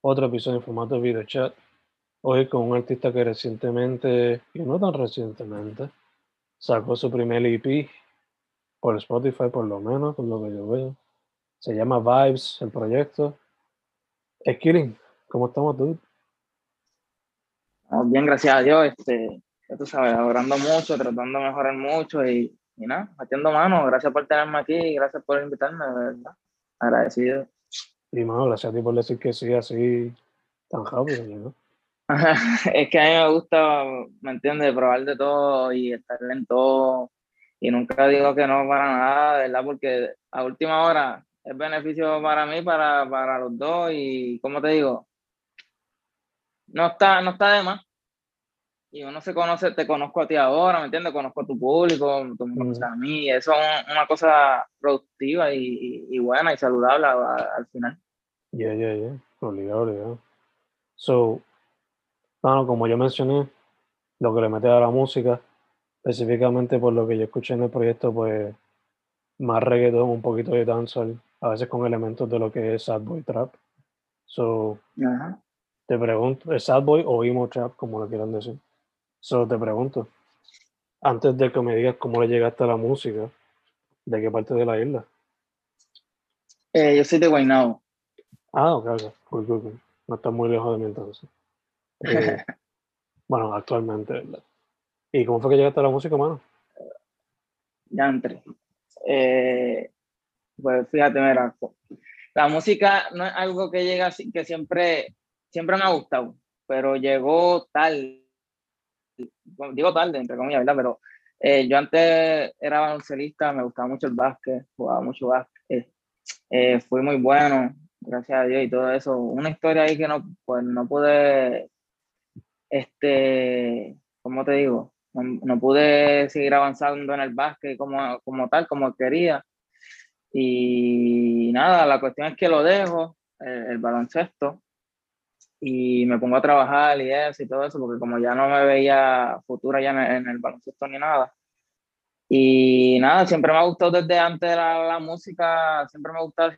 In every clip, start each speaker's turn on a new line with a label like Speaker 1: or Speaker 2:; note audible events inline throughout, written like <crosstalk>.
Speaker 1: Otro episodio en formato video chat. Hoy con un artista que recientemente, y no tan recientemente, sacó su primer EP por Spotify, por lo menos, por lo que yo veo. Se llama Vibes, el proyecto. Skilling, ¿cómo estamos tú?
Speaker 2: Bien, gracias a Dios. Este, ya tú sabes, orando mucho, tratando de mejorar mucho y, y nada, metiendo mano. Gracias por tenerme aquí y gracias por invitarme, de verdad. Agradecido.
Speaker 1: Y mano, gracias a ti por decir que sí, así tan rápido, ¿no? <laughs>
Speaker 2: es que a mí me gusta, ¿me entiendes? Probar de todo y estar en todo. Y nunca digo que no para nada, ¿verdad? Porque a última hora es beneficio para mí, para, para los dos. Y, como te digo? No está, no está de más. Y uno se conoce, te conozco a ti ahora, ¿me entiendes? Conozco a tu público, tú me conoces a mí. Eso es una cosa productiva y, y, buena y saludable al final.
Speaker 1: Ya, ya, ya. Obligado, obligado. So, bueno, como yo mencioné, lo que le mete a la música, específicamente por lo que yo escuché en el proyecto, pues más reggaeton, un poquito de dancehall, a veces con elementos de lo que es sad boy trap. So, te pregunto, ¿es sad boy o emo trap, como lo quieran decir? So, te pregunto, antes de que me digas cómo le llegaste a la música, ¿de qué parte de la isla?
Speaker 2: Eh, yo soy de Guaynabo.
Speaker 1: Ah, ok, ok. Cool, cool, cool. No está muy lejos de mí entonces. Eh, <laughs> bueno, actualmente, ¿verdad? ¿Y cómo fue que llegaste a la música, mano?
Speaker 2: Ya entré. Eh, pues fíjate, mira, la música no es algo que llega así, que siempre, siempre me ha gustado, pero llegó digo tarde, entre comillas, ¿verdad? Pero eh, yo antes era baloncelista, me gustaba mucho el básquet, jugaba mucho básquet, eh, fui muy bueno, gracias a Dios y todo eso. Una historia ahí que no, pues no pude, este, ¿cómo te digo? No, pude seguir avanzando en el básquet como, como tal, como quería. Y nada, la cuestión es que lo dejo, el, baloncesto, y me pongo a trabajar y eso y todo eso, porque como ya no me veía futura ya en, el baloncesto ni nada. Y nada, siempre me ha gustado desde antes la, la música, siempre me ha gustado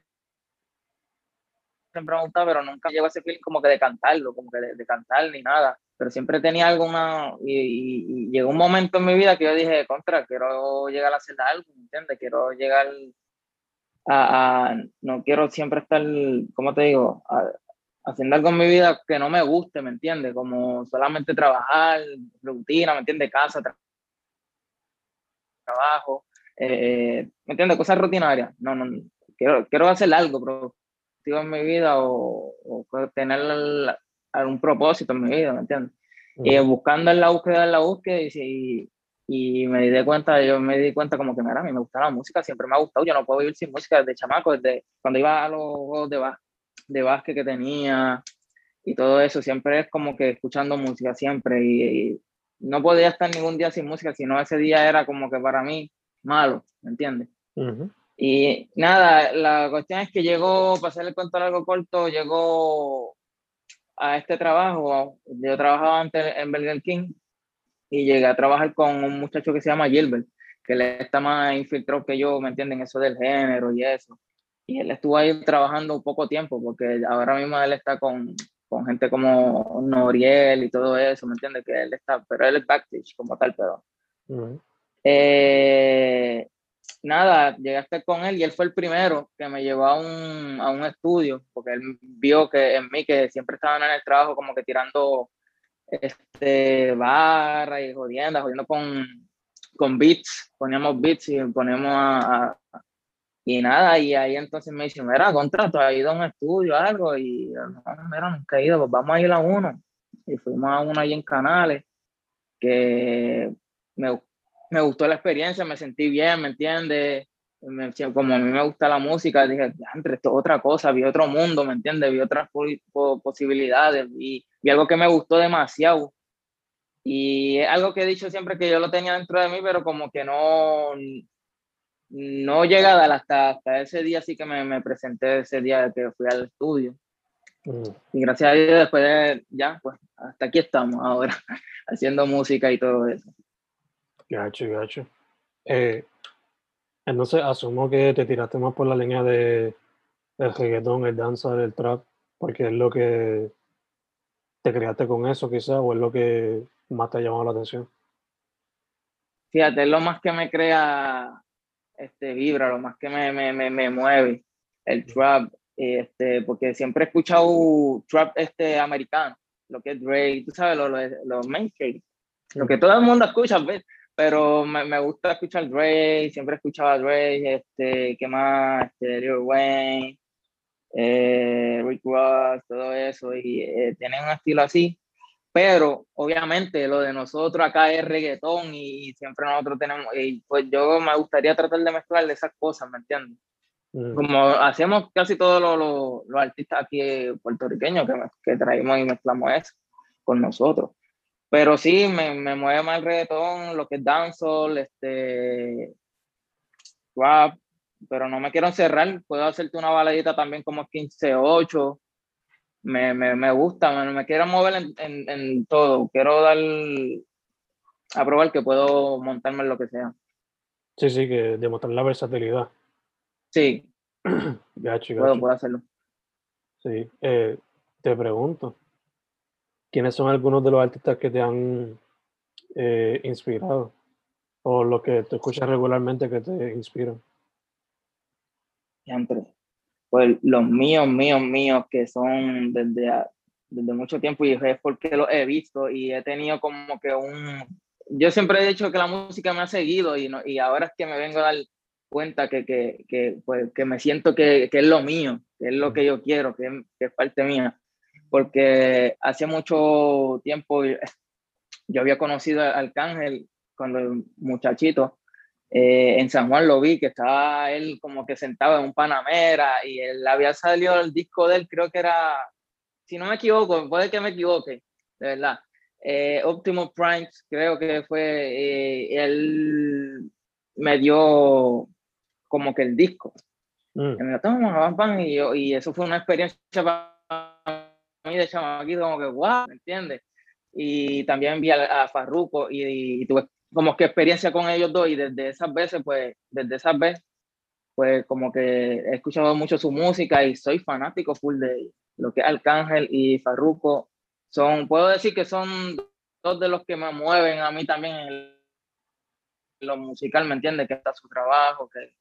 Speaker 2: siempre me ha gustado, pero nunca llegó a ese feeling como que de cantarlo, como que de, cantar ni nada. Pero siempre tenía alguna, y, y, llegó un momento en mi vida que yo dije, contra, quiero llegar a hacer algo, ¿me entiendes? Quiero llegar a, no quiero siempre estar, ¿cómo te digo? Haciendo algo en mi vida que no me guste, ¿me entiendes? Como solamente trabajar, rutina, ¿me entiendes? Casa, trabajo, eh, ¿me entiendes? Cosas rutinarias. No, no, quiero, quiero hacer algo, pero en mi vida o, tener algún propósito en mi vida, ¿me entiendes? Y buscando en la búsqueda, en la búsqueda, y, y, me di cuenta, yo me di cuenta como que, mira, a mí me gusta la música, siempre me ha gustado, yo no puedo vivir sin música desde chamaco, desde cuando iba a los juegos de, de básquet que tenía y todo eso, siempre es como que escuchando música, siempre, y, no podía estar ningún día sin música, sino ese día era como que para mí malo, ¿me entiendes? Y nada, la cuestión es que llegó, para hacer el cuento algo corto, llegó a este trabajo, yo trabajaba antes en Burger King y llegué a trabajar con un muchacho que se llama Gilbert, que él está más infiltrado que yo, ¿me entienden? Eso del género y eso. Y él estuvo ahí trabajando un poco tiempo, porque ahora mismo él está con, con gente como Noriel y todo eso, ¿me entiendes? Que él está, pero él es backstage como tal, pero... eh, nada, llegué a estar con él y él fue el primero que me llevó a un, a un estudio, porque él vio que en mí, que siempre estaban en el trabajo como que tirando este, barra y jodiendo, jodiendo con, con beats, poníamos beats y ponemos a, y nada, y ahí entonces me dice, mira, contrato, ha ido a un estudio algo, y no, mira, nunca he ido, pues vamos a ir a uno, y fuimos a uno ahí en Canales, que me, me gustó la experiencia, me sentí bien, ¿me entiendes? como a mí me gusta la música, dije, entre esto otra cosa, vi otro mundo, ¿me entiendes? Vi otras posibilidades, y vi algo que me gustó demasiado. Y es algo que he dicho siempre que yo lo tenía dentro de mí, pero como que no, no llegada hasta, hasta ese día, sí que me, me presenté ese día que fui al estudio. Mm. Y gracias a Dios, después de, ya, pues hasta aquí estamos ahora, <laughs> haciendo música y todo eso.
Speaker 1: Gacho, gacho. Eh, entonces, asumo que te tiraste más por la línea de el reggaetón, el danza, el trap, porque es lo que te creaste con eso, quizás, o es lo que más te ha llamado la atención.
Speaker 2: Fíjate, es lo más que me crea este, vibra, lo más que me, me, me, me mueve, el trap, este, porque siempre he escuchado trap este, americano, lo que es Dre, tú sabes, los lo, lo mainstream, lo que todo el mundo escucha, ¿ves? pero me, me, gusta escuchar Dre, siempre escuchaba Dre, este, ¿qué más? Este, Lil Wayne, eh, Rick Ross, todo eso, y eh, tienen un estilo así, pero obviamente lo de nosotros acá es reggaetón y, siempre nosotros tenemos, y pues yo me gustaría tratar de mezclar esas cosas, ¿me entiendes? Mm. Como hacemos casi todos los, los, artistas aquí puertorriqueños que, que traemos y mezclamos eso con nosotros. Pero sí, me, me mueve más el reggaetón, lo que es dancehall, este, rap, pero no me quiero encerrar. Puedo hacerte una baladita también como 15-8. Me, me, me, gusta, me, me quiero mover en, en, en, todo. Quiero dar a probar que puedo montarme en lo que sea.
Speaker 1: Sí, sí, que demostrar la versatilidad.
Speaker 2: Sí. <clears throat>
Speaker 1: gacho,
Speaker 2: Puedo, puedo hacerlo.
Speaker 1: Sí. Eh, te pregunto, ¿quiénes son algunos de los artistas que te han eh, inspirado? O los que te escuchas regularmente que te inspiran.
Speaker 2: Siempre. Pues los míos, míos, míos, que son desde, desde mucho tiempo y es porque los he visto y he tenido como que un... Yo siempre he dicho que la música me ha seguido y, no, y ahora es que me vengo a dar cuenta que, que, que, pues, que me siento que, que, es lo mío, que es lo que yo quiero, que, que es parte mía porque hace mucho tiempo yo había conocido a Arcángel cuando muchachito. Eh, en San Juan lo vi, que estaba él como que sentado en un Panamera y él había salido el disco de él, creo que era, si no me equivoco, puede que me equivoque, de verdad. Eh, Optimus Prime, creo que fue, eh, él me dio como que el disco. Mm. Y, me y, yo, y eso fue una experiencia para mí de chamaquito como que, wow, ¿me entiendes? Y también vi a, a Farruko y, tuve como que experiencia con ellos dos y desde esas veces, pues, desde esas veces, pues como que he escuchado mucho su música y soy fanático full de lo que es Arcángel y Farruko. Son, puedo decir que son dos de los que me mueven a mí también en lo musical, ¿me entiendes? Que está su trabajo, que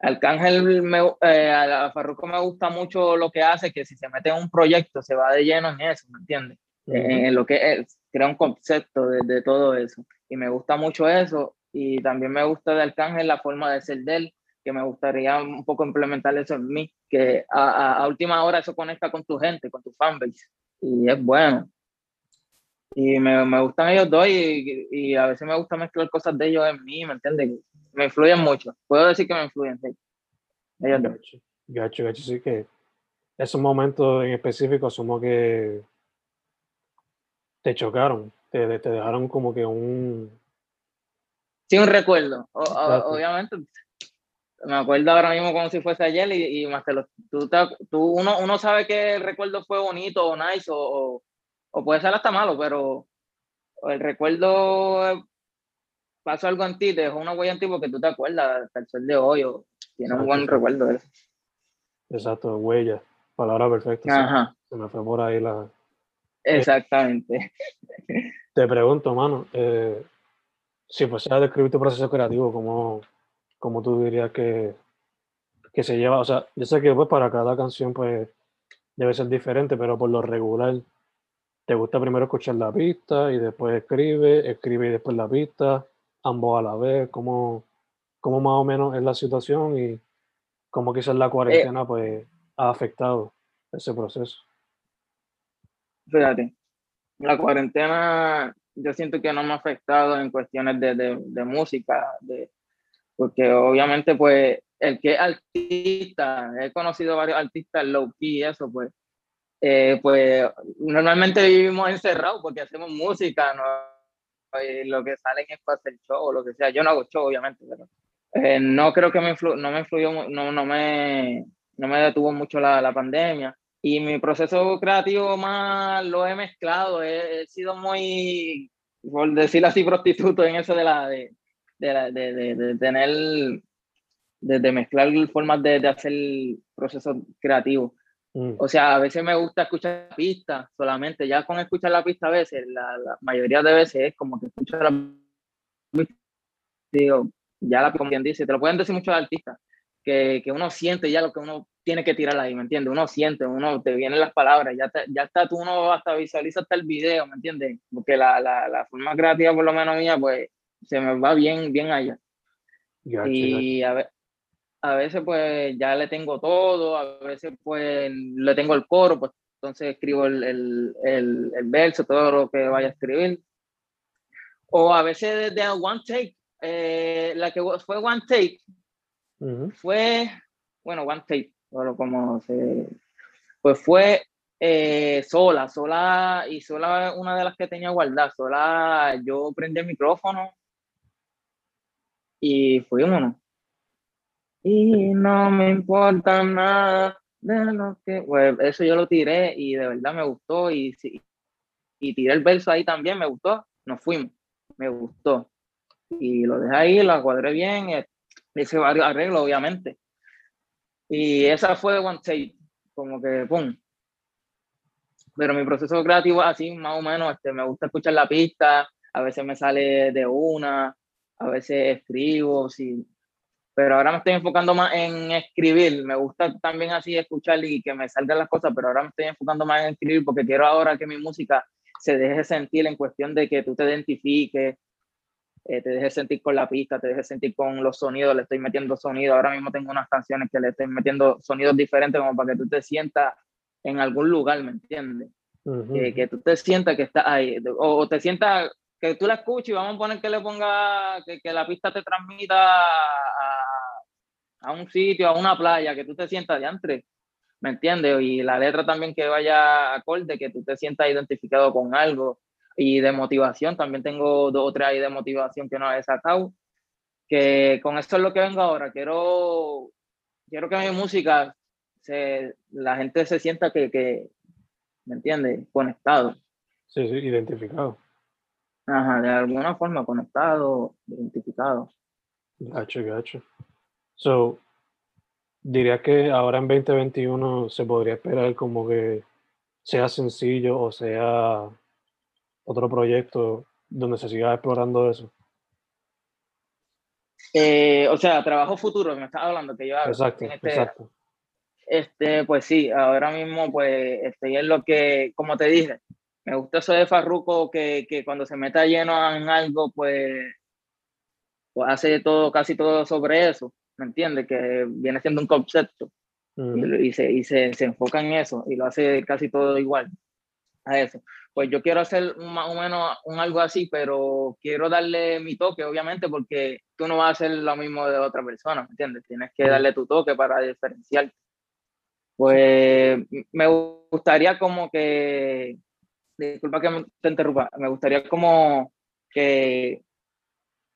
Speaker 2: Arcángel, me, eh, a Farruko me gusta mucho lo que hace, que si se mete en un proyecto se va de lleno en eso, ¿me entiendes? En lo que es, crea un concepto de, de, todo eso. Y me gusta mucho eso. Y también me gusta de Arcángel la forma de ser de él, que me gustaría un poco implementar eso en mí, que a, última hora eso conecta con tu gente, con tu fanbase. Y es bueno. Y me, me gustan ellos dos y, y, a veces me gusta mezclar cosas de ellos en mí, ¿me entiendes? me influyen mucho. Puedo decir que me influyen, sí.
Speaker 1: gacho, gacho, gacho, sí que esos momentos en específico asumo que te chocaron, te, te dejaron como que un...
Speaker 2: Sí, un recuerdo, o, obviamente. me acuerdo ahora mismo como si fuese ayer y, y más que tú, tú, uno, uno sabe que el recuerdo fue bonito o nice o, o, puede ser hasta malo, pero el recuerdo pasó algo en ti, te dejó una huella en ti porque tú te acuerdas hasta el sol de hoy o tienes un buen recuerdo de eso.
Speaker 1: Exacto, huella, palabra perfecta. Ajá. Se, me fue por ahí la...
Speaker 2: Exactamente.
Speaker 1: te pregunto, mano, eh, si fuese a describir tu proceso creativo, ¿cómo, cómo tú dirías que, que se lleva? O sea, yo sé que pues para cada canción pues debe ser diferente, pero por lo regular, ¿te gusta primero escuchar la pista y después escribe, escribe y después la pista, ambos a la vez? ¿Cómo, cómo más o menos es la situación y cómo quizás la cuarentena pues ha afectado ese proceso?
Speaker 2: Fíjate, la cuarentena yo siento que no me ha afectado en cuestiones de, de, música, de, porque obviamente pues el que es artista, he conocido varios artistas low key y eso, pues, eh, pues normalmente vivimos encerrados porque hacemos música. Y lo que salen es para hacer show o lo que sea. Yo no hago show, obviamente, pero eh, no creo que me no me influyó, no, no, me, no me detuvo mucho la, la pandemia. Y mi proceso creativo más lo he mezclado, he, sido muy, por decirlo así, prostituto en eso de la de, de, de, de tener, de, mezclar formas de, hacer el proceso creativo. Mm. O sea, a veces me gusta escuchar la pista solamente, ya con escuchar la pista a veces, la, la mayoría de veces es como que escucho la digo, ya la como dice, te lo pueden decir muchos artistas, que, que uno siente ya lo que uno tiene que tirar ahí, ¿me entiendes? Uno siente, uno te vienen las palabras, ya, ya está, tú uno hasta visualiza hasta el video, ¿me entiendes? Porque la, la, la, forma creativa, por lo menos mía, pues se me va bien, bien allá. y a, a, veces pues ya le tengo todo, a veces pues le tengo el coro, pues entonces escribo el, el, el, el verso, todo lo que vaya a escribir. O a veces de one take, eh, la que fue one take, fue, bueno, one take, pero como se, pues fue eh, sola, sola, y sola una de las que tenía guardada, sola yo prendí el micrófono y fuimos. Y no me importa nada de lo que, pues eso yo lo tiré y de verdad me gustó y, y tiré el verso ahí también, me gustó, nos fuimos, me gustó. Y lo dejé ahí, lo cuadré bien, hice varios arreglos, obviamente. Y esa fue One Take, como que pum. Pero mi proceso creativo, así más o menos, este, me gusta escuchar la pista, a veces me sale de una, a veces escribo, sí. Pero ahora me estoy enfocando más en escribir. Me gusta también así escuchar y que me salgan las cosas, pero ahora me estoy enfocando más en escribir porque quiero ahora que mi música se deje sentir en cuestión de que tú te identifiques, eh, te dejes sentir con la pista, te dejes sentir con los sonidos, le estoy metiendo sonido. Ahora mismo tengo unas canciones que le estoy metiendo sonidos diferentes como para que tú te sientas en algún lugar, ¿me entiendes? que, tú te sientas que estás ahí, o, te sientas que tú la escuches y vamos a poner que le ponga, que, que la pista te transmita a, a, un sitio, a una playa, que tú te sientas de antes, ¿me entiendes? Y la letra también que vaya acorde, que tú te sientas identificado con algo y de motivación. También tengo dos o tres ahí de motivación que no he sacado. Que con esto es lo que vengo ahora. Quiero, quiero que mi música, se, la gente se sienta que, que ¿me entiendes? Conectado.
Speaker 1: Sí, sí, identificado.
Speaker 2: Ajá, de alguna forma conectado, identificado.
Speaker 1: Gacho, gacho. So, diría que ahora en 2021 se podría esperar como que sea sencillo o sea otro proyecto donde se siga explorando eso?
Speaker 2: Eh, o sea, trabajo futuro, me estás hablando que yo
Speaker 1: Exacto, este, exacto.
Speaker 2: Este, pues sí, ahora mismo pues estoy en lo que, como te dije, me gusta eso de Farruko que, que cuando se meta lleno en algo, pues, pues, hace todo, casi todo sobre eso, ¿me entiendes? Que viene siendo un concepto y, se, y se, se enfoca en eso y lo hace casi todo igual a eso pues yo quiero hacer más o menos un algo así, pero quiero darle mi toque, obviamente, porque tú no vas a hacer lo mismo de otra persona, ¿me entiendes? Tienes que darle tu toque para diferenciarte. Pues me gustaría como que, disculpa que te interrumpa, me gustaría como que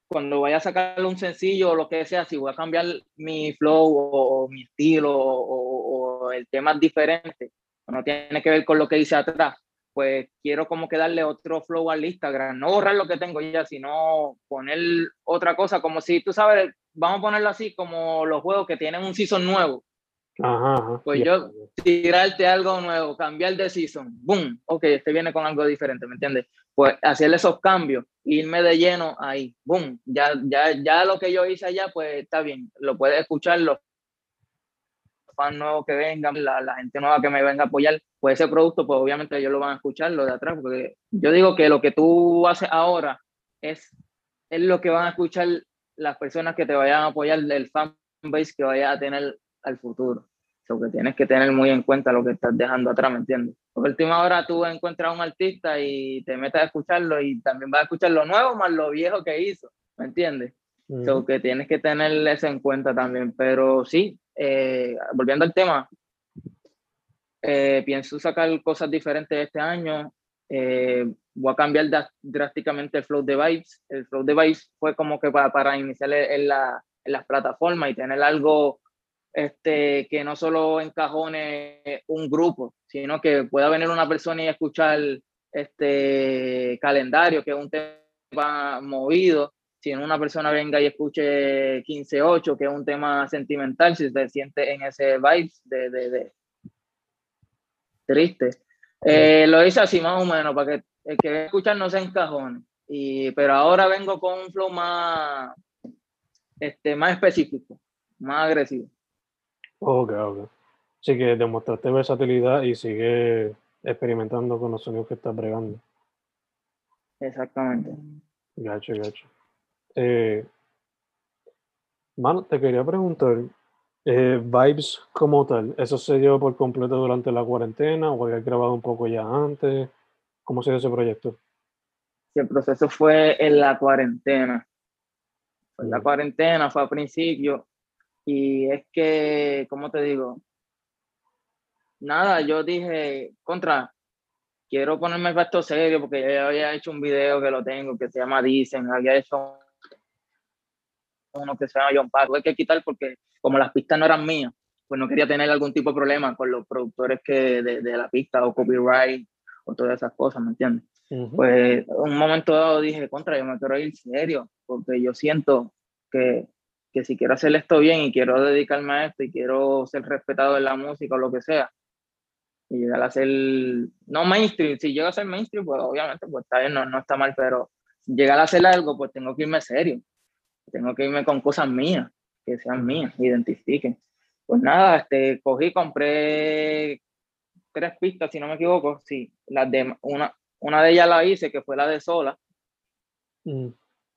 Speaker 2: cuando vaya a sacarle un sencillo o lo que sea, si voy a cambiar mi flow o, mi estilo o, o, el tema es diferente, no tiene que ver con lo que dice atrás, pues quiero como que darle otro flow al Instagram, no borrar lo que tengo ya, sino poner otra cosa, como si tú sabes, vamos a ponerlo así, como los juegos que tienen un season nuevo. Ajá, Pues yo tirarte algo nuevo, cambiar de season, boom, ok, este viene con algo diferente, ¿me entiendes? Pues hacerle esos cambios, irme de lleno ahí, boom, ya, ya, ya lo que yo hice allá, pues está bien, lo puedes escuchar, los fans nuevos que vengan, la, la gente nueva que me venga a apoyar, pues ese producto, pues obviamente ellos lo van a escuchar, lo de atrás, porque yo digo que lo que tú haces ahora es, es lo que van a escuchar las personas que te vayan a apoyar, el fanbase que vaya a tener al futuro. O que tienes que tener muy en cuenta lo que estás dejando atrás, ¿me entiendes? Porque última hora tú encuentras a un artista y te metes a escucharlo y también vas a escuchar lo nuevo más lo viejo que hizo, ¿me entiendes? Uh que tienes que tener eso en cuenta también. Pero sí, eh, volviendo al tema, eh, pienso sacar cosas diferentes este año. Eh, voy a cambiar drásticamente el flow de Vibes. El flow de Vibes fue como que para, para iniciar en, la, en las plataformas y tener algo este, que no solo encajone un grupo, sino que pueda venir una persona y escuchar este calendario, que es un tema movido, si una persona venga y escuche 15-8, que es un tema sentimental, si se siente en ese vibe de, de, de triste. Eh, lo hice así más o menos, para que el que escuchar no se encajone. Y, pero ahora vengo con un flow más, este, más específico, más agresivo.
Speaker 1: Ok, ok. Así que demostraste versatilidad y sigue experimentando con los sonidos que estás bregando.
Speaker 2: Exactamente.
Speaker 1: Gacho, gacho. Eh, mano, te quería preguntar, eh, Vibes como tal, ¿eso se dio por completo durante la cuarentena o había grabado un poco ya antes? ¿Cómo se dio ese proyecto?
Speaker 2: el proceso fue en la cuarentena. en la cuarentena, fue a principio. Y es que, ¿cómo te digo? Nada, yo dije, contra, quiero ponerme esto serio porque ya había hecho un video que lo tengo que se llama Dicen, había hecho uno que se llama John Park, tuve que quitar porque como las pistas no eran mías, pues no quería tener algún tipo de problema con los productores que de, de la pista o copyright o todas esas cosas, ¿me entiendes? Pues un momento dado dije, contra, yo me quiero ir serio, porque yo siento que que si quiero hacer esto bien y quiero dedicarme a esto y quiero ser respetado en la música o lo que sea, y llegar a ser, no mainstream, si llego a ser mainstream, pues obviamente pues está bien, no, no está mal, pero llegar a hacer algo, pues tengo que irme serio, tengo que irme con cosas mías, que sean mías, identifiquen. Pues nada, este, cogí, compré tres pistas, si no me equivoco, sí, las de, una, una de ellas la hice, que fue la de Sola, mm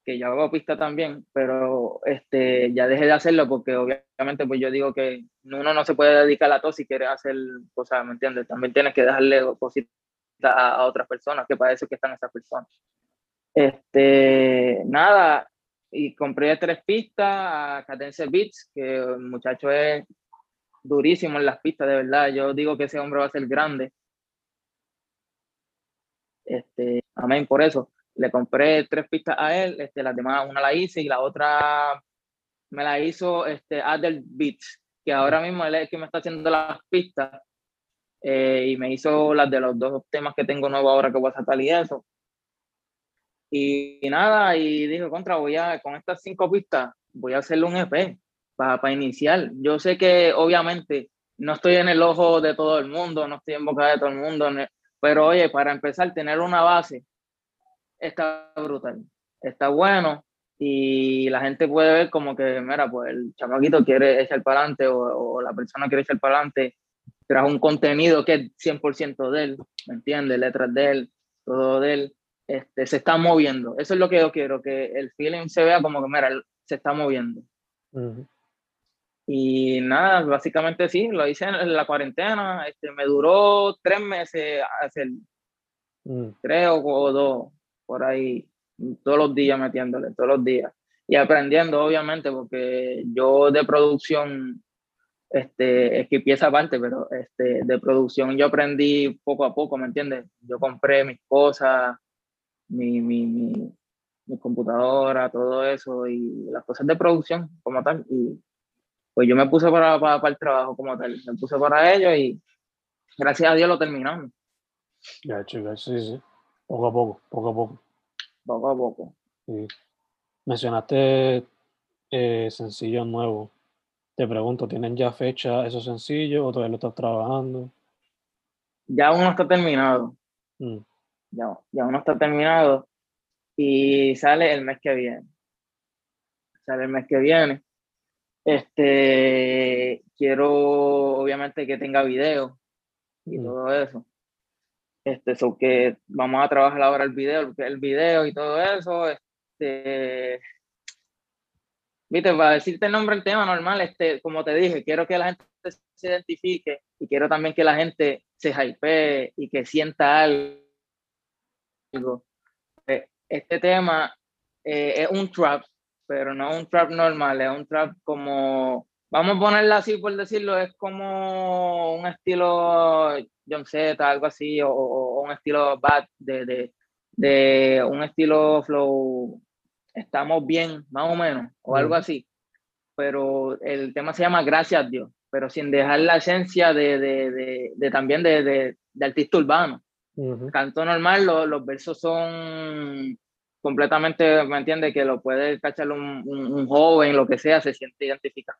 Speaker 2: que yo hago pista también, pero este, ya dejé de hacerlo porque obviamente pues yo digo que uno no se puede dedicar a todo si quiere hacer cosas, ¿me entiendes? También tienes que dejarle cositas a, otras personas, que para eso que están esas personas. Este, nada, y compré tres pistas a Cadence Beats, que el muchacho es durísimo en las pistas, de verdad. Yo digo que ese hombre va a ser grande. Este, amén por eso le compré tres pistas a él, este, las demás una la hice y la otra me la hizo este, Adel Beats, que ahora mismo él es el que me está haciendo las pistas eh, y me hizo las de los dos temas que tengo nuevo ahora que voy a sacar y eso. Y, nada, y dije, contra, voy a, con estas cinco pistas, voy a hacerle un EP para iniciar. Yo sé que obviamente no estoy en el ojo de todo el mundo, no estoy en boca de todo el mundo, pero oye, para empezar, tener una base está brutal, está bueno y la gente puede ver como que, mira, pues el chamaquito quiere echar para adelante o, la persona quiere echar para adelante tras un contenido que es 100% de él, ¿me entiendes? Letras de él, todo de él, este, se está moviendo. Eso es lo que yo quiero, que el feeling se vea como que, mira, se está moviendo. Y nada, básicamente sí, lo hice en la cuarentena, este, me duró tres meses hacer, mm. tres o dos, por ahí todos los días metiéndole, todos los días. Y aprendiendo, obviamente, porque yo de producción, este, es que empieza aparte, pero este, de producción yo aprendí poco a poco, ¿me entiendes? Yo compré mis cosas, mi, mi, mi, mi computadora, todo eso y las cosas de producción como tal. Y pues yo me puse para, para, el trabajo como tal, me puse para ello y gracias a Dios lo terminamos.
Speaker 1: Ya, chicas, sí, sí. Poco a poco, poco a poco.
Speaker 2: Poco a poco.
Speaker 1: Sí. Mencionaste eh, sencillos nuevos. Te pregunto, ¿tienen ya fecha esos sencillos o todavía lo estás trabajando?
Speaker 2: Ya uno está terminado. Mm. Ya, ya uno está terminado y sale el mes que viene. Sale el mes que viene. Este, quiero obviamente que tenga video y mm. todo eso. Este, eso que vamos a trabajar ahora el video, el video y todo eso. Este, viste, para decirte el nombre del tema normal, este, como te dije, quiero que la gente se identifique y quiero también que la gente se hypee y que sienta algo. Eh, este tema eh, es un trap, pero no un trap normal, es un trap como, vamos a ponerlo así por decirlo, es como un estilo John Z, algo así, o, un estilo Bad, de, de, de, un estilo flow, estamos bien, más o menos, o algo así. Pero el tema se llama Gracias a Dios, pero sin dejar la esencia de, de, de también de, artista urbano. Canto normal, los versos son completamente, ¿me entiendes? Que lo puede cachar un, un, joven, lo que sea, se siente identificado.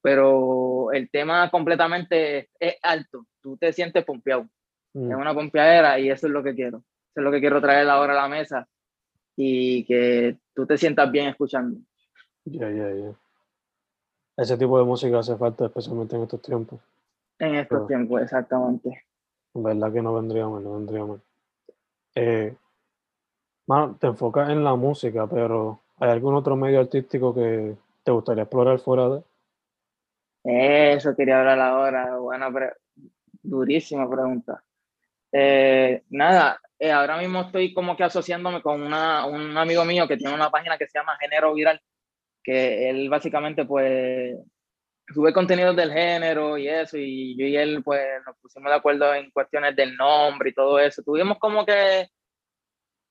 Speaker 2: Pero el tema completamente es alto, tú te sientes pompeado. Mm. Es una pompeadera y eso es lo que quiero. Eso es lo que quiero traer ahora a la mesa y que tú te sientas bien escuchando.
Speaker 1: Ya, ya, ya. Ese tipo de música hace falta, especialmente en estos tiempos.
Speaker 2: En estos tiempos, exactamente.
Speaker 1: Verdad que no vendría mal, no vendría mal. Eh, te enfocas en la música, pero ¿hay algún otro medio artístico que te gustaría explorar fuera de?
Speaker 2: Eso quería hablar ahora. Buena, durísima pregunta. Eh, nada, eh, ahora mismo estoy como que asociándome con una, un amigo mío que tiene una página que se llama Género Viral, que él básicamente pues sube contenidos del género y eso, y yo y él pues nos pusimos de acuerdo en cuestiones del nombre y todo eso. Tuvimos como que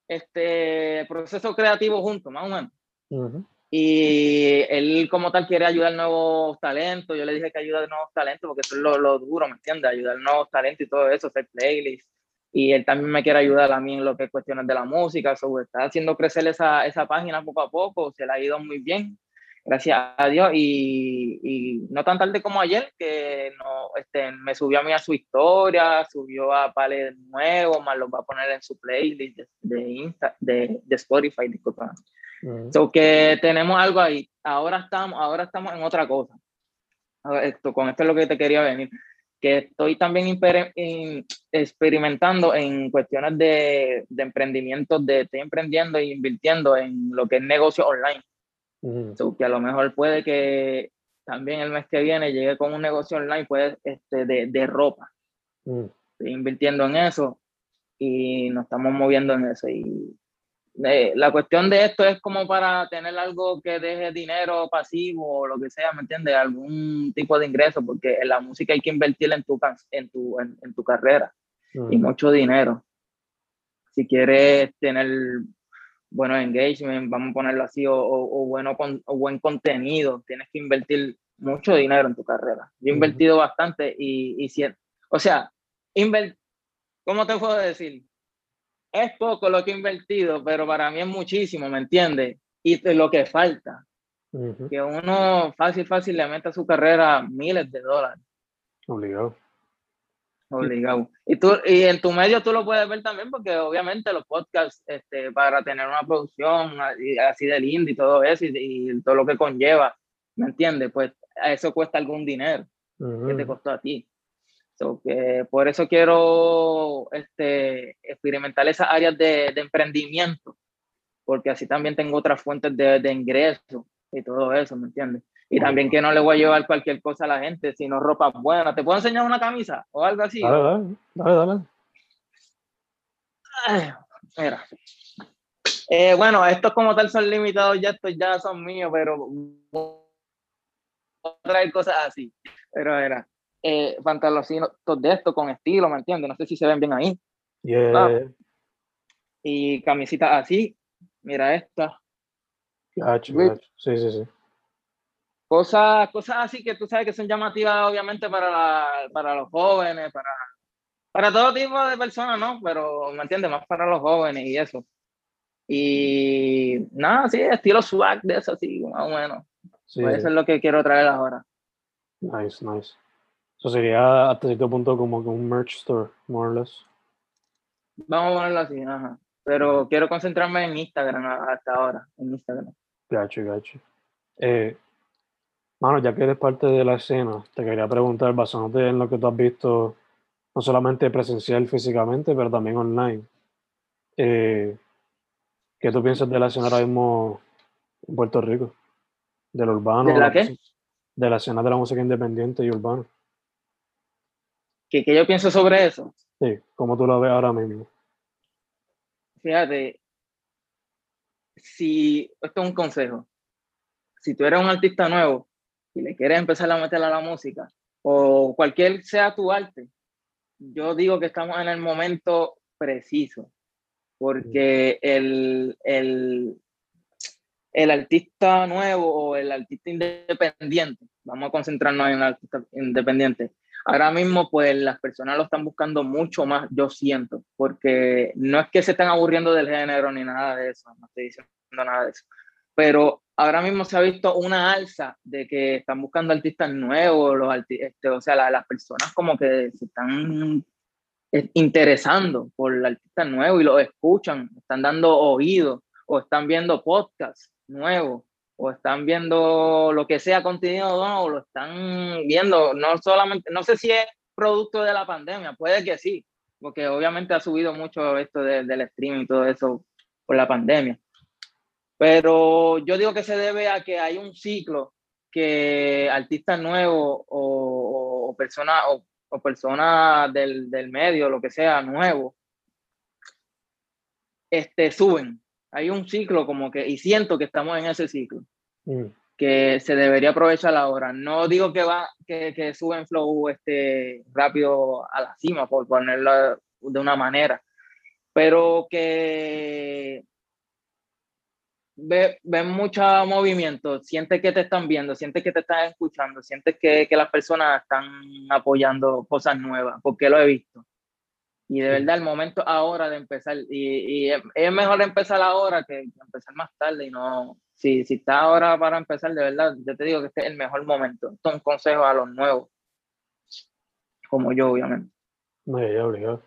Speaker 2: este proceso creativo juntos, más o menos. Y él como tal quiere ayudar nuevos talentos. Yo le dije que ayuda a nuevos talentos porque eso es lo, lo duro, ¿me entiendes? Ayudar a nuevos talentos y todo eso, hacer playlists. Y él también me quiere ayudar a mí en lo que es cuestiones de la música. So, está haciendo crecer esa, esa página poco a poco. Se le ha ido muy bien gracias a Dios. Y, y, no tan tarde como ayer, que no, este, me subió a mí a su historia, subió a Pales nuevos, más los va a poner en su playlist de, de, Insta, de, de Spotify, disculpa. So que tenemos algo ahí. Ahora estamos, ahora estamos en otra cosa. Esto, con esto es lo que te quería venir. Que estoy también experimentando en cuestiones de, de emprendimiento, de estoy emprendiendo e invirtiendo en lo que es negocio online que a lo mejor puede que también el mes que viene llegue con un negocio online puede, este, de, de ropa. Estoy invirtiendo en eso y nos estamos moviendo en eso. Y eh, la cuestión de esto es como para tener algo que deje dinero pasivo o lo que sea, ¿me entiendes? Algún tipo de ingreso, porque en la música hay que invertir en tu, en tu, en, en tu carrera y mucho dinero. Si quieres tener bueno engagement, vamos a ponerlo así, o, o, bueno con, o buen contenido. Tienes que invertir mucho dinero en tu carrera. Yo he invertido bastante y, y si, o sea, invert, ¿cómo te puedo decir? Es poco lo que he invertido, pero para mí es muchísimo, ¿me entiendes? Y lo que falta. Que uno fácil, fácil le meta a su carrera miles de dólares.
Speaker 1: Obligado.
Speaker 2: Obligado. Y, tú, y en tu medio tú lo puedes ver también porque obviamente los podcasts, este, para tener una producción así de linda y todo eso y, todo lo que conlleva, ¿me entiendes? Pues eso cuesta algún dinero que te costó a ti. que por eso quiero este, experimentar esas áreas de, de emprendimiento, porque así también tengo otras fuentes de, de ingreso y todo eso, ¿me entiendes? Y también que no le voy a llevar cualquier cosa a la gente, sino ropa buena. ¿Te puedo enseñar una camisa o algo así?
Speaker 1: Dale, dale, dale.
Speaker 2: mira. Eh, bueno, estos como tal son limitados ya, estos ya son míos, pero voy a traer cosas así. Pero era eh, pantaloncitos de esto con estilo, ¿me entiendes? No sé si se ven bien ahí.
Speaker 1: Yeah.
Speaker 2: Y camisitas así, mira esta.
Speaker 1: Sí, sí, sí.
Speaker 2: Cosas, cosas así que tú sabes que son llamativas obviamente para, para los jóvenes, para, para todo tipo de personas, ¿no? Pero, ¿me entiendes? Más para los jóvenes y eso. Y nada, sí, estilo swag de eso, así, más o menos. Sí. Pues eso es lo que quiero traer ahora.
Speaker 1: Nice, nice. Eso sería hasta cierto punto como un merch store, more or less.
Speaker 2: Vamos a ponerlo así, ajá. Pero quiero concentrarme en Instagram hasta ahora, en Instagram.
Speaker 1: Gacho, gacho. Eh, mano, ya que eres parte de la escena, te quería preguntar, basándote en lo que tú has visto, no solamente presencial físicamente, pero también online. Eh, ¿Qué tú piensas de la escena ahora mismo en Puerto Rico? Del urbano.
Speaker 2: ¿De la qué?
Speaker 1: De la escena de la música independiente y urbana.
Speaker 2: ¿Qué, ¿Qué yo pienso sobre eso?
Speaker 1: Sí, ¿cómo tú lo ves ahora mismo?
Speaker 2: Fíjate, si, esto es un consejo, si tú eres un artista nuevo y le quieres empezar a meter a la música, o cualquier sea tu arte, yo digo que estamos en el momento preciso, porque el, el, el artista nuevo o el artista independiente, vamos a concentrarnos en el artista independiente, ahora mismo pues las personas lo están buscando mucho más, yo siento, porque no es que se estén aburriendo del género ni nada de eso, no estoy diciendo nada de eso, pero ahora mismo se ha visto una alza de que están buscando artistas nuevos, los este, o sea, las personas como que se están eh, interesando por el artista nuevo y lo escuchan, están dando oídos o están viendo podcasts nuevos o están viendo lo que sea contenido no, o lo están viendo, no solamente, no sé si es producto de la pandemia, puede que sí, porque obviamente ha subido mucho esto del streaming y todo eso por la pandemia. Pero yo digo que se debe a que hay un ciclo que artistas nuevos o, o personas o, o personas del, del, medio, lo que sea, nuevo, este, suben. Hay un ciclo como que, y siento que estamos en ese ciclo. Mm. que se debería aprovechar ahora. No digo que va que, que suben flow este rápido a la cima por ponerlo de una manera, pero que ven ve mucho movimiento, sientes que te están viendo, sientes que te están escuchando, sientes que, que las personas están apoyando cosas nuevas, porque lo he visto. Y de verdad, el momento ahora de empezar, y, y es mejor empezar ahora que empezar más tarde y no, si, si está ahora para empezar, de verdad, yo te digo que este es el mejor momento. Esto es un consejo a los nuevos, como yo, obviamente.
Speaker 1: No, ya, obligado.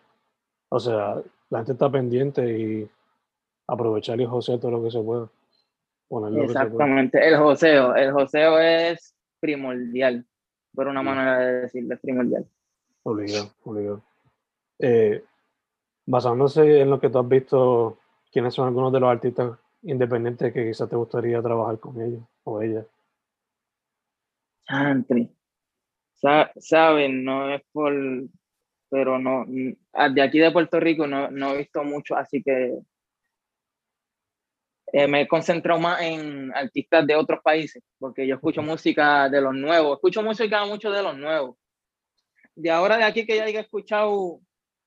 Speaker 1: O sea, la gente está pendiente y aprovechar y todo lo que se pueda.
Speaker 2: Exactamente, el joseo. El joseo es primordial, por una manera de decirlo, es primordial.
Speaker 1: Obligado, obligado. Eh, basándose en lo que tú has visto, ¿quiénes son algunos de los artistas independiente que quizás te gustaría trabajar con ellos o ella?
Speaker 2: Chantri. Saben, no es por, pero no, ah, de aquí de Puerto Rico no, no he visto mucho, así que eh, me he concentrado más en artistas de otros países, porque yo escucho música de los nuevos, escucho música mucho de los nuevos. De ahora de aquí que ya haya escuchado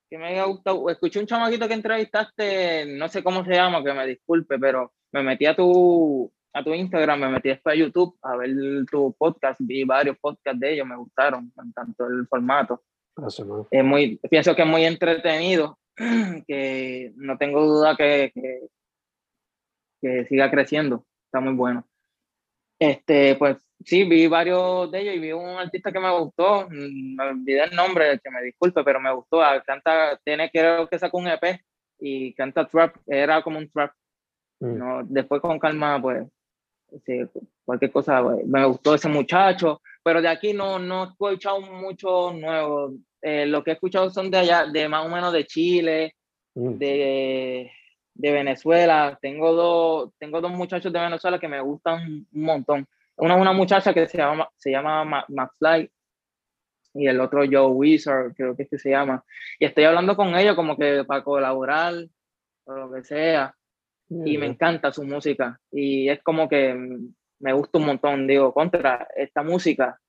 Speaker 2: que me haya gustado. Escuché un chamaquito que entrevistaste, no sé cómo se llama, que me disculpe, pero me metí a tu, a tu Instagram, me metí a YouTube a ver tu podcast, vi varios podcasts de ellos, me gustaron, tanto el formato. es muy, pienso que es muy entretenido, <clears throat> que no tengo duda que, que, que siga creciendo, está muy bueno. Este, pues sí, vi varios de ellos y vi un artista que me gustó, me olvidé el nombre, que me disculpe, pero me gustó, ah, canta, tiene, creo que sacó un EP y canta trap, era como un trap. Mm. No, después con calma, pues, sí, cualquier cosa, pues, me gustó ese muchacho, pero de aquí no, no he escuchado mucho nuevo. Eh, lo que he escuchado son de allá, de más o menos de Chile, mm. de, de Venezuela. Tengo dos, tengo dos muchachos de Venezuela que me gustan un montón una, una muchacha que se llama, se llama McFly y el otro Joe Wizard, creo que este se llama. Y estoy hablando con ellos como que para colaborar o lo que sea. Y me encanta su música. Y es como que me gusta un montón. Digo, contra esta música,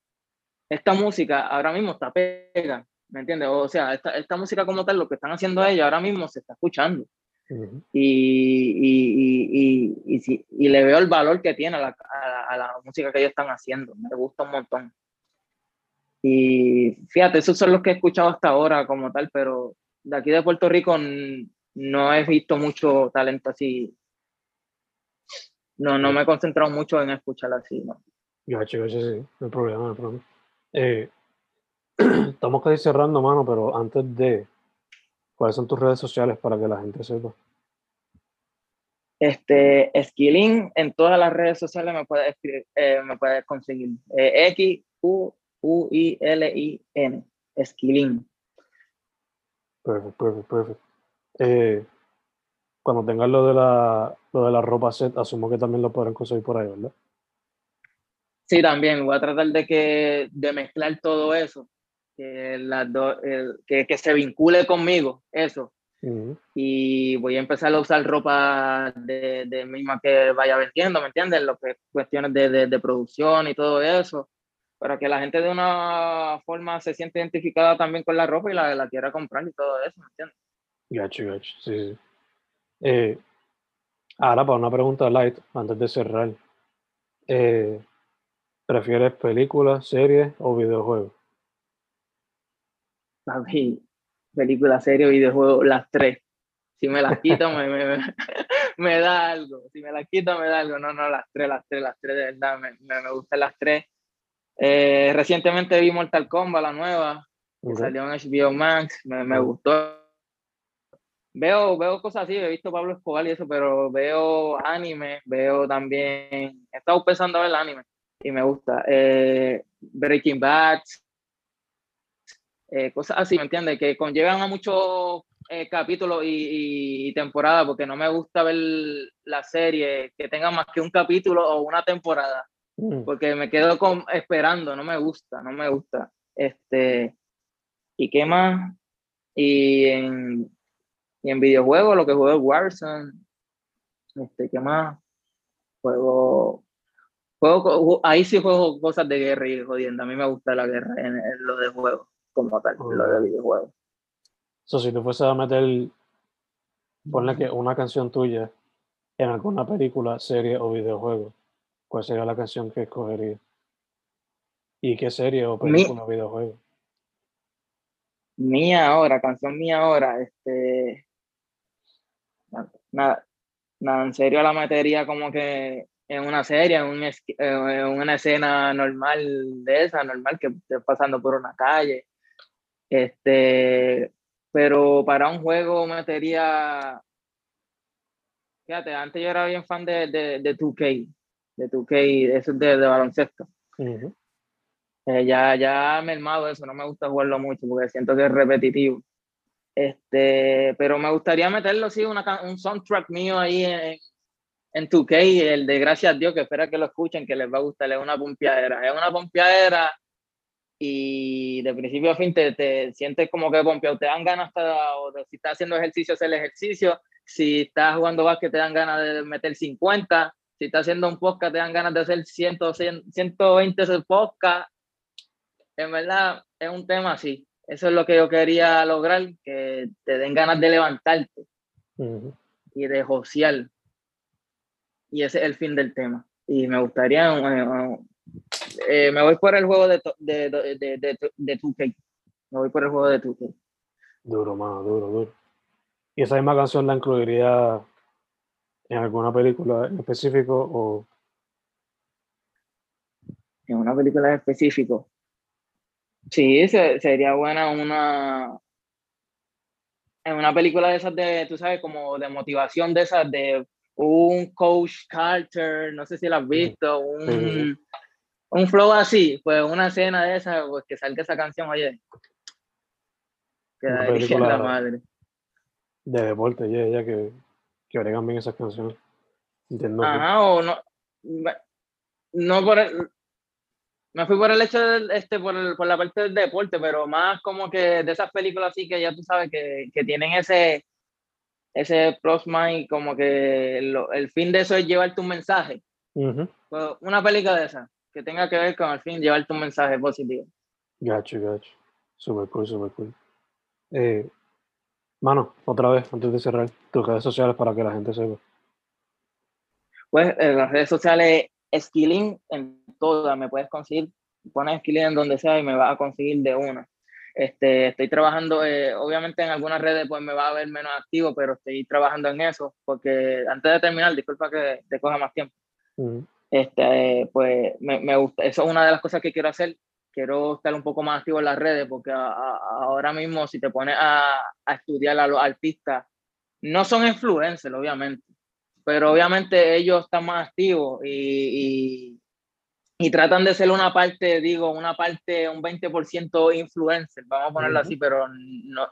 Speaker 2: esta música ahora mismo está pega, ¿me entiendes? O sea, esta, esta música como tal, lo que están haciendo ellos ahora mismo se está escuchando. Y, y, y, y, le veo el valor que tiene a la, a, la, música que ellos están haciendo. Me gusta un montón. Y fíjate, esos son los que he escuchado hasta ahora como tal, pero de aquí de Puerto Rico no he visto mucho talento así. No, no me he concentrado mucho en escuchar así, ¿no?
Speaker 1: Gacho, sí, no hay problema, no hay problema. Eh, <clears throat> estamos casi cerrando, mano, pero antes de, ¿cuáles son tus redes sociales para que la gente sepa?
Speaker 2: Este, Skilling, en todas las redes sociales me puedes, eh, me puedes conseguir. Eh, X, U, U, I, L, I, N. Skilling.
Speaker 1: Perfecto, perfecto, perfecto. Eh, cuando tengas lo de la lo de la ropa set, asumo que también lo podrán conseguir por ahí, ¿verdad?
Speaker 2: Sí, también. Voy a tratar de que de mezclar todo eso, que, las que, que se vincule conmigo, eso. Y voy a empezar a usar ropa de, de, misma que vaya vendiendo, ¿me entiendes? Lo que cuestiones de, de, de, producción y todo eso, para que la gente de una forma se siente identificada también con la ropa y la, la quiera comprar y todo eso, ¿me entiendes?
Speaker 1: Gacho, gacho, sí, sí. Eh, ahora, para una pregunta light, antes de cerrar. Eh, ¿Prefieres películas, series o videojuegos?
Speaker 2: Papi, película, serie, videojuego, las tres. Si me las quito, me, me, <laughs> me, da algo. Si me las quito, me da algo. No, no, las tres, las tres, las tres, de verdad, me, me, gustan las tres. Eh, recientemente vi Mortal Kombat, la nueva, que salió en HBO Max, me, me gustó. Veo, veo cosas así, he visto Pablo Escobar y eso, pero veo anime, veo también, he estado pensando ver el anime y me gusta. Eh, Breaking Bad, eh, cosas así, ¿me entiendes? Que conllevan a muchos eh, capítulos y, y, temporadas, porque no me gusta ver la serie que tenga más que un capítulo o una temporada, mm. porque me quedo con, esperando, no me gusta, no me gusta. Este, ¿Y qué más? Y en, y en videojuegos, lo que juego es Warzone, este, ¿qué más? Juego Juego, ahí sí juego cosas de guerra y jodiendo. A mí me gusta la guerra en, lo de juegos como tal, lo de videojuegos.
Speaker 1: So, si tú fueses a meter, ponle que una canción tuya en alguna película, serie o videojuego, ¿cuál sería la canción que escogerías? ¿Y qué serie o película o videojuego?
Speaker 2: Mía ahora, canción mía ahora, este. Nada, nada, en serio la metería como que en una serie, en, en, una escena normal de esa, normal que estés pasando por una calle, este, pero para un juego metería, fíjate, antes yo era bien fan de, de, de 2K, de 2K, eso de, de baloncesto. eh, ya, ya me he armado eso, no me gusta jugarlo mucho porque siento que es repetitivo. Este, pero me gustaría meterlo, sí, una, un soundtrack mío ahí en, en 2K, el de gracias a Dios, que espera que lo escuchen, que les va a gustar, es una pompeadera. Es una pompeadera y de principio a fin te, te sientes como que pompeado, te dan ganas, o si estás haciendo ejercicio, hacer ejercicio, si estás jugando básquet, te dan ganas de meter 50, si estás haciendo un podcast, te dan ganas de hacer 100, 120 podcast. En verdad, es un tema así. Eso es lo que yo quería lograr, que te den ganas de levantarte y de josear. Y ese es el fin del tema. Y me gustaría eh, eh, me voy por el juego de, de, de, de, de 2K. Me voy por el juego de 2K.
Speaker 1: Duro, mano, duro, duro. ¿Y esa misma canción la incluiría en alguna película en específico o...?
Speaker 2: En una película en específico. Sí, sería buena una... En una película de esas de, tú sabes, como de motivación de esas, de un coach Carter, no sé si lo has visto, un un flow así, pues una escena de esa, pues que salga esa canción, oye.
Speaker 1: Que la madre. De deporte, ya, ya que, que agregan bien esas canciones.
Speaker 2: Entiendo. Ajá, o no. No por el, me fui por el hecho de este, por, el, por la parte del deporte, pero más como que de esas películas así que ya tú sabes que, que tienen ese, ese plus mind, como que el fin de eso es llevarte un mensaje. Pues, una película de esas que tenga que ver con al fin llevarte un mensaje positivo.
Speaker 1: Gacho, gacho. Super cool, super cool. Eh, Mano, otra vez, antes de cerrar, tus redes sociales para que la gente sepa.
Speaker 2: Pues en las redes sociales, Skilling en todas, me puedes conseguir, pones Skilling en donde sea y me vas a conseguir de una. Este, estoy trabajando, eh, obviamente en algunas redes pues me va a ver menos activo, pero estoy trabajando en eso, porque antes de terminar, disculpa que te coja más tiempo, este, pues me, me, gusta, eso es una de las cosas que quiero hacer, quiero estar un poco más activo en las redes, porque ahora mismo si te pones a, a, estudiar a los artistas, no son influencers, obviamente, pero obviamente ellos están más activos y, y y tratan de ser una parte, digo, una parte, un 20% influencer, vamos a ponerlo así, pero no,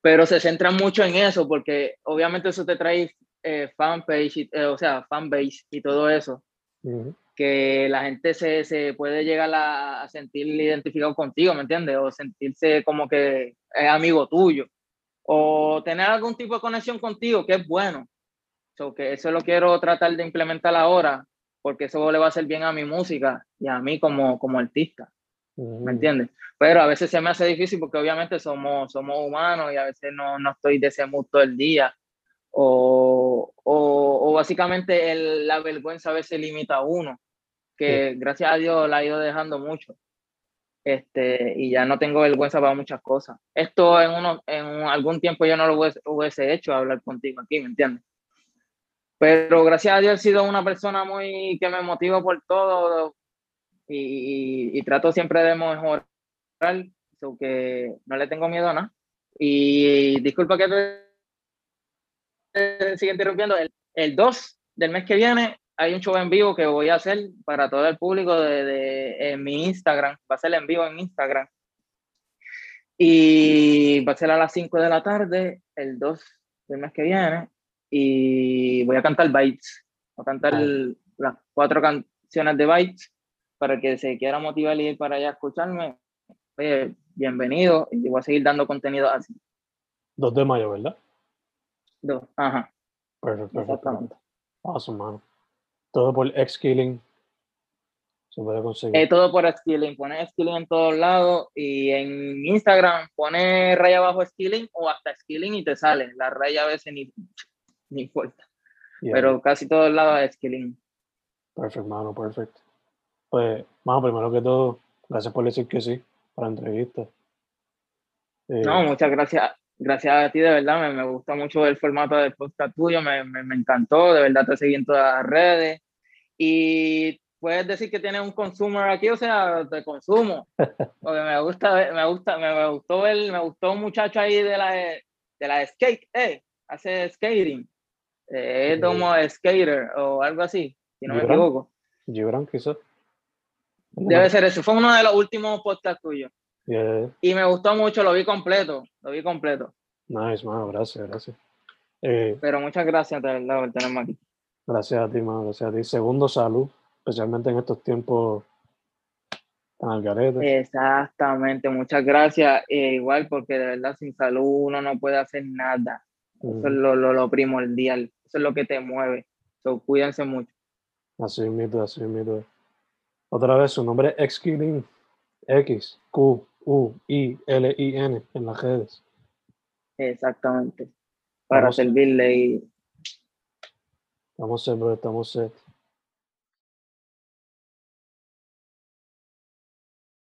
Speaker 2: pero se centran mucho en eso porque obviamente eso te trae eh, fanpage, eh, o sea, fanbase y todo eso, que la gente se, se puede llegar a, sentir identificado contigo, ¿me entiendes? O sentirse como que es amigo tuyo, o tener algún tipo de conexión contigo, que es bueno. So, que eso lo quiero tratar de implementar ahora, porque eso le va a hacer bien a mi música y a mí como, como artista. ¿Me entiendes? Pero a veces se me hace difícil porque obviamente somos, somos humanos y a veces no, no estoy de ese mood todo el día. O, o, o básicamente el, la vergüenza a veces limita a uno, que gracias a Dios la ha ido dejando mucho. Este, y ya no tengo vergüenza para muchas cosas. Esto en, uno, en algún tiempo yo no lo hubiese, hubiese hecho hablar contigo aquí, ¿me entiendes? Pero gracias a Dios he sido una persona muy que me motiva por todo y, y, trato siempre de mejorar, que no le tengo miedo a nada. Y disculpa que te siga interrumpiendo. El, el 2 del mes que viene hay un show en vivo que voy a hacer para todo el público de, de, en mi Instagram. Va a ser en vivo en Instagram. Y va a ser a las 5 de la tarde, el 2 del mes que viene y voy a cantar Bytes. Voy a cantar las cuatro canciones de Bytes para que se quiera motivar y ir para allá a escucharme. Oye, bienvenido y voy a seguir dando contenido así.
Speaker 1: 2 de mayo, ¿verdad?
Speaker 2: 2, ajá.
Speaker 1: Perfecto, perfecto. Awesome, mano. Todo por Xkilling. Se puede conseguir.
Speaker 2: Eh, todo por Xkilling. Pone Xkilling en todos lados y en Instagram pone raya abajo Skilling o hasta Skilling y te sale. La raya a veces ni, no importa. Pero casi todos lados es Killing.
Speaker 1: Perfecto, mano, perfecto. Pues, mano, primero que todo, gracias por decir que sí para la entrevista.
Speaker 2: Eh, no, muchas gracias. Gracias a ti, de verdad, me, me gusta mucho el formato del podcast tuyo, me, me, me, encantó, de verdad te seguí en todas las redes. Y puedes decir que tienes un consumer aquí, o sea, te consumo. <laughs> Porque me gusta, me gusta, me, gustó ver, me gustó un muchacho ahí de la de la skate, eh, hace skating. Eh, es como skater o algo así, si no me equivoco.
Speaker 1: Gibran, quizás.
Speaker 2: Debe ser eso. Fue uno de los últimos podcasts tuyos. Y me gustó mucho, lo vi completo. Lo vi completo.
Speaker 1: Nice, mano. Gracias, gracias.
Speaker 2: Eh, Pero muchas gracias, de verdad, por tenerme aquí.
Speaker 1: Gracias a ti, mano. Gracias a ti. Segundo, salud, especialmente en estos tiempos tan al
Speaker 2: Exactamente. Muchas gracias. Eh, igual, porque de verdad, sin salud uno no puede hacer nada. Eso es lo, lo, lo, primordial. Eso es lo que te mueve. So, cuídense mucho.
Speaker 1: Así mismo, así mismo. Otra vez, su nombre es Xkilin. X, Q, U, I, L, I, N en las redes.
Speaker 2: Exactamente. Para servirle y.
Speaker 1: Estamos set, bro. Estamos set.